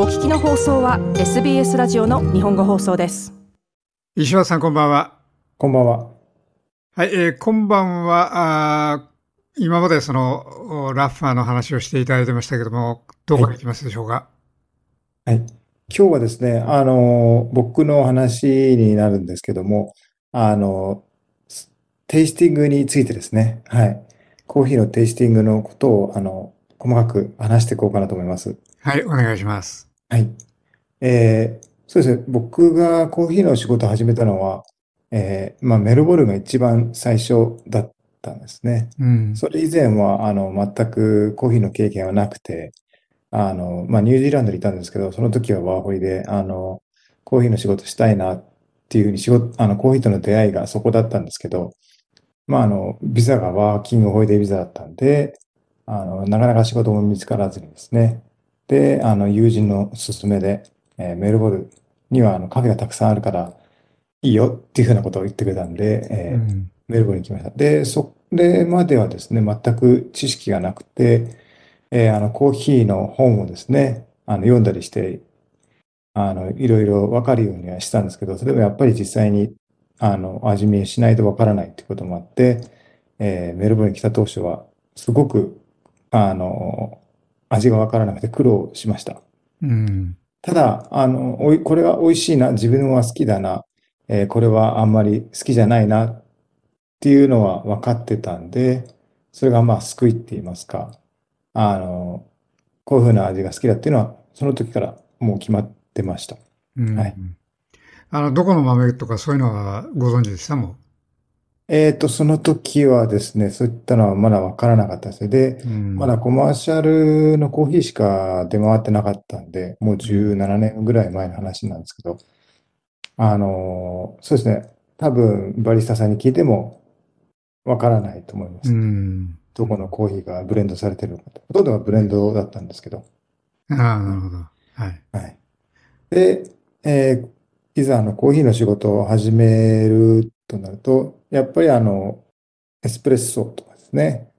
お聞きの放送は SBS ラジオの日本語放送です。石橋さんこんばんは。こんばんは。はい、えー、今晩は。あ今までそのラッファーの話をしていただいてましたけどもどこか行きますでしょうか、はい、はい、今日はですねあの僕の話になるんですけどもあのテイスティングについてですね。はい。コーヒーのテイスティングのことをあの細かく話していこうかなと思います。はい、お願いします。はい。えー、そうですね。僕がコーヒーの仕事を始めたのは、えー、まあ、メルボルンが一番最初だったんですね。うん、それ以前は、あの、全くコーヒーの経験はなくて、あの、まあ、ニュージーランドにいたんですけど、その時はワーホイで、あの、コーヒーの仕事したいなっていうふうに仕事、あの、コーヒーとの出会いがそこだったんですけど、まあ、あの、ビザがワーキングホイデービザだったんで、あの、なかなか仕事も見つからずにですね。で、あの、友人の勧めで、えー、メルボルンにはあのカフェがたくさんあるから、いいよっていうふうなことを言ってくれたんで、えー、うん、メルボルンに来ました。で、それまではですね、全く知識がなくて、えー、あの、コーヒーの本をですね、あの、読んだりして、あの、いろいろわかるようにはしたんですけど、それもやっぱり実際に、あの、味見しないとわからないってこともあって、えー、メルボルンに来た当初は、すごくあの、味がわからなくて苦労しました。うん、ただ、あの、おい、これは美味しいな、自分は好きだな、えー、これはあんまり好きじゃないなっていうのは分かってたんで、それがまあ救いって言いますか、あの、こういうふうな味が好きだっていうのは、その時からもう決まってました。うん、はい。あの、どこの豆とかそういうのはご存知でしたもん？えっと、その時はですね、そういったのはまだわからなかったですで、うん、まだコマーシャルのコーヒーしか出回ってなかったんで、もう17年ぐらい前の話なんですけど、あの、そうですね、多分バリスタさんに聞いてもわからないと思います。うん、どこのコーヒーがブレンドされてるのかほとんどがブレンドだったんですけど。ああ、なるほど。はい。はい。で、えー、いざあのコーヒーの仕事を始めるとなると、やっぱりあの、エスプレッソとかですね、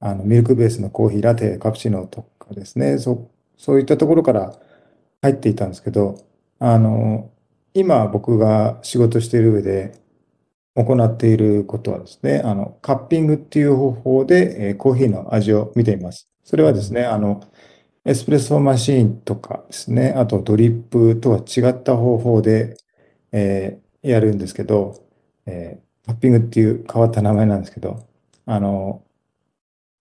あの、ミルクベースのコーヒー、ラテ、カプチーノとかですね、そそういったところから入っていたんですけど、あの、今僕が仕事している上で行っていることはですね、あの、カッピングっていう方法で、えー、コーヒーの味を見ています。それはですね、あの、エスプレッソマシーンとかですね、あとドリップとは違った方法で、えー、やるんですけど、えー、タッピングっていう変わった名前なんですけど、あの、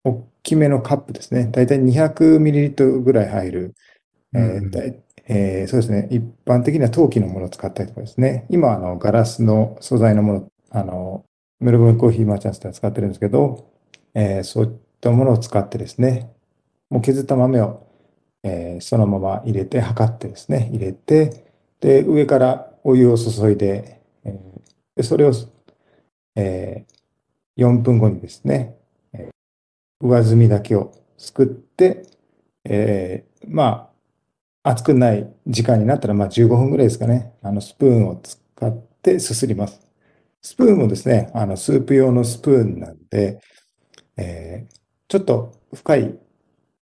大きめのカップですね。だいたい 200ml ぐらい入る、うん、えーえー、そうですね。一般的には陶器のものを使ったりとかですね。今、あの、ガラスの素材のもの、あの、メルボルンコーヒーマーチャンスでは使ってるんですけど、えー、そういったものを使ってですね、もう削った豆を、えー、そのまま入れて、測ってですね、入れて、で、上からお湯を注いで、えー、それをえー、4分後にですね、えー、上澄みだけをすくって、えー、まあ、熱くない時間になったら、まあ15分ぐらいですかね、あの、スプーンを使ってすすります。スプーンもですね、あの、スープ用のスプーンなんで、えー、ちょっと深い、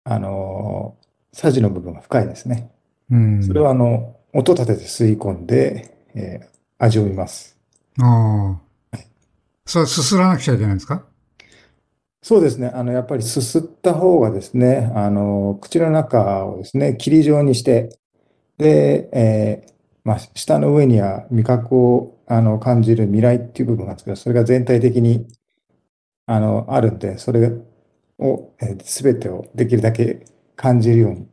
あのー、サジの部分が深いですね。うん。それは、あの、音立てて吸い込んで、えー、味を見ます。ああ。それすすらなくちゃいけないんですか？そうですね。あの、やっぱりすすった方がですね、あの、口の中をですね、霧状にして、で、えー、まあ、舌の上には味覚をあの感じる未来っていう部分があるんですけど、それが全体的にあのあるんで、それを、えー、全てをできるだけ感じるように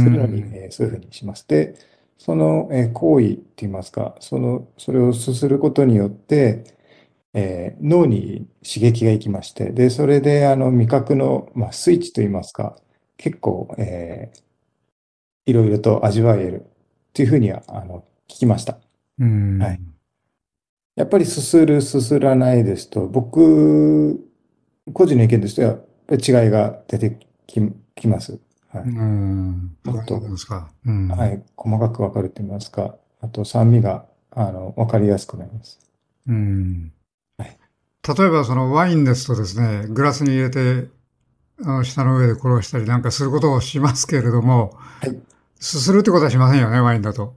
するのに、えー、そういうふうにします。で、その、えー、行為って言いますか、その、それをすすることによって、えー、脳に刺激がいきまして、で、それであの味覚の、まあ、スイッチといいますか、結構、えー、いろいろと味わえるというふうにはあの聞きました。うんはい、やっぱりすする、すすらないですと、僕、個人の意見としては、違いが出てききます。はい。うん。もっと、うん、はい、細かくわかると言いますか、あと酸味が、あの、わかりやすくなります。うん。例えばそのワインですとですね、グラスに入れて、あの下の上で転がしたりなんかすることをしますけれども、はい、すするってことはしませんよね、ワインだと。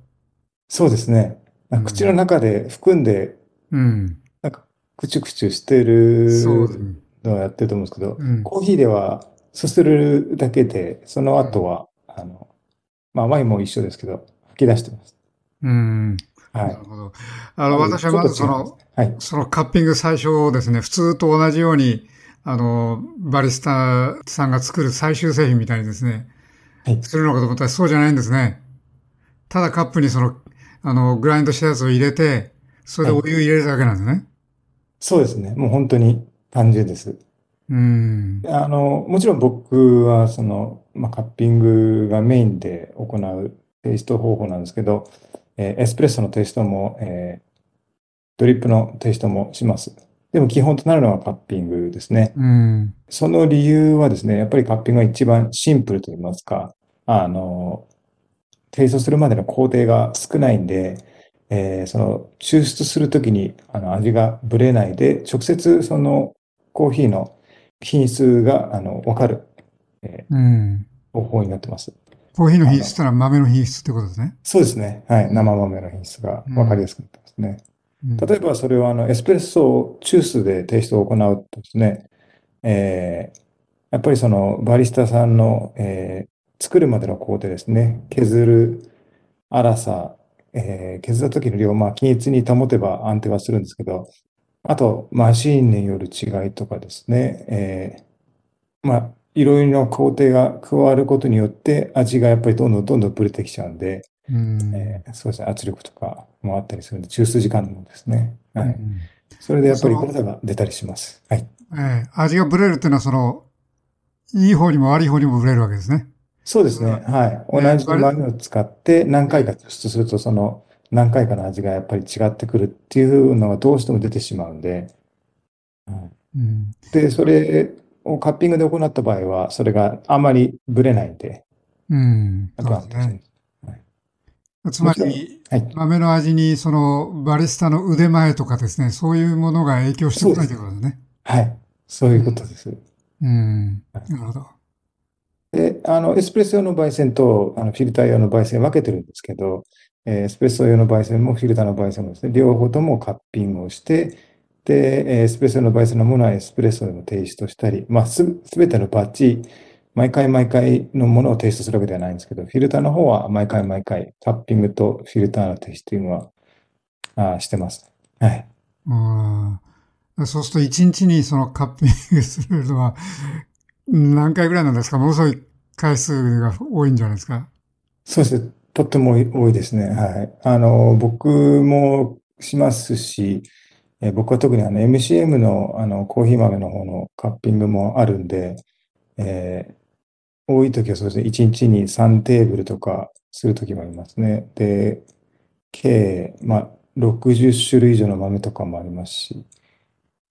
そうですね。うん口の中で含んで、うん。なんか、クチュクチュしてる。のをやってると思うんですけど、うん。コーヒーではすするだけで、その後は、あの、まあ、ワインも一緒ですけど、吹き出してます。うん。はないる。ほど。あの、私はまずそのはい。そのカッピング最初ですね、普通と同じように、あの、バリスタさんが作る最終製品みたいにですね、はいするのかと思ったらそうじゃないんですね。ただカップにその、あの、グラインドしたやつを入れて、それでお湯入れるだけなんですね。そうですね。もう本当に単純です。うん。あの、もちろん僕はその、まあ、カッピングがメインで行うテイスト方法なんですけど、えーエスプレッソのテイストも、えードリップのテイストもします。でも基本となるのはカッピングですね。うん。その理由はですね、やっぱりカッピングが一番シンプルと言いますか、あの、テイストするまでの工程が少ないんで、えーその抽出するときにあの味がぶれないで、直接そのコーヒーの品質があのわかる、えうん。ー方法になってます。コーヒーの品質ってのは豆の品質ってことですね。そうですね。はい。生豆の品質がわかりやすくなってますね。うん例えばそれをあのエスプレッソジュースでテイストを行うとですね、えーやっぱりそのバリスタさんの、えー作るまでの工程ですね、削る粗さ、えー削った時の量、まあ均一に保てば安定はするんですけど、あとマシーンによる違いとかですね、えーまあいろいろな工程が加わることによって味がやっぱりどんどんどんどんぶれてきちゃうんで、うんえーそうですね、圧力とかもあったりするんで、抽出時間もですね。はい。うんそれでやっぱりその誤差が出たりします。はい。ええ味がブレるっていうのはその、いい方にも悪い方にもブレるわけですね。そうですね。はい。同じ豆を使って何回か抽出すると、その何回かの味がやっぱり違ってくるっていうのがどうしても出てしまうんで、はいうん。で、それをカッピングで行った場合は、それがあまりブレないんで、うん。あとはそうですね。はいつまり、はい。豆の味にそのバリスタの腕前とかですね、そういうものが影響してこないということですね。はい。そういうことです。うん。なるほど。で、あの、エスプレッソ用の焙煎と、あの、フィルター用の焙煎分けてるんですけど、えーエスプレッソ用の焙煎もフィルターの焙煎もですね、両方ともカッピングをして、で、えーエスプレッソ用の焙煎のものはエスプレッソでもテイストしたり、まあ、す、すべてのバッチ、毎回毎回のものをテイストするわけではないんですけど、フィルターの方は毎回毎回、カッピングとフィルターのテイスティングは、あーしてます。はい。うんそうすると一日にそのカッピングするのは何回ぐらいなんですか？ものすごい回数が多いんじゃないですか？そうですね。とっても多いですね。はい。あの、僕もしますし、え僕は特にあの MCM のあのコーヒー豆の方のカッピングもあるんで、えー多い時はそうですね。1日に3テーブルとかする時もありますね。で、計、まあ、60種類以上の豆とかもありますし、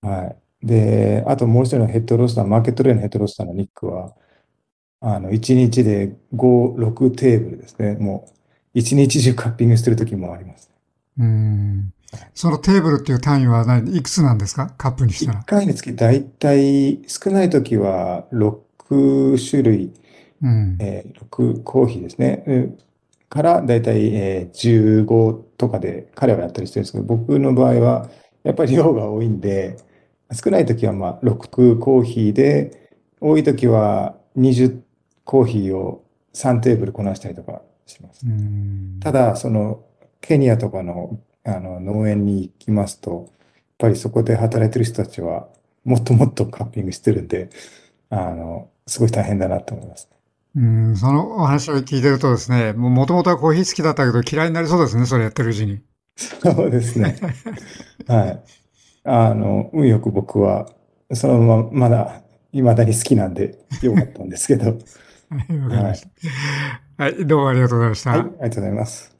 はい。で、あともう一人のヘッドロスター、マーケットレーのヘッドロスターのニックは、あの、1日で5、6テーブルですね。もう、1日中カッピングしてる時もあります。うん。そのテーブルっていう単位は何いくつなんですか？カップにした1ら。回につき大体、少ない時は6種類、うん。えー6コーヒーですね。うんから大体、えー15とかで彼はやったりしてるんですけど、僕の場合はやっぱり量が多いんで、少ない時はまあ6コーヒーで、多い時は20コーヒーを3テーブルこなしたりとかします。うんただ、そのケニアとかの、あの農園に行きますと、やっぱりそこで働いてる人たちはもっともっとカッピングしてるんで、あの、すごい大変だなと思います。うん、そのお話を聞いてるとですね、もともとはコーヒー好きだったけど嫌いになりそうですね、それやってるうちに。そうですね。はい。あの、運よく僕は、そのまま、まだ、未だに好きなんで、よかったんですけど。はい、わかりました。はい、どうもありがとうございました。はい、ありがとうございます。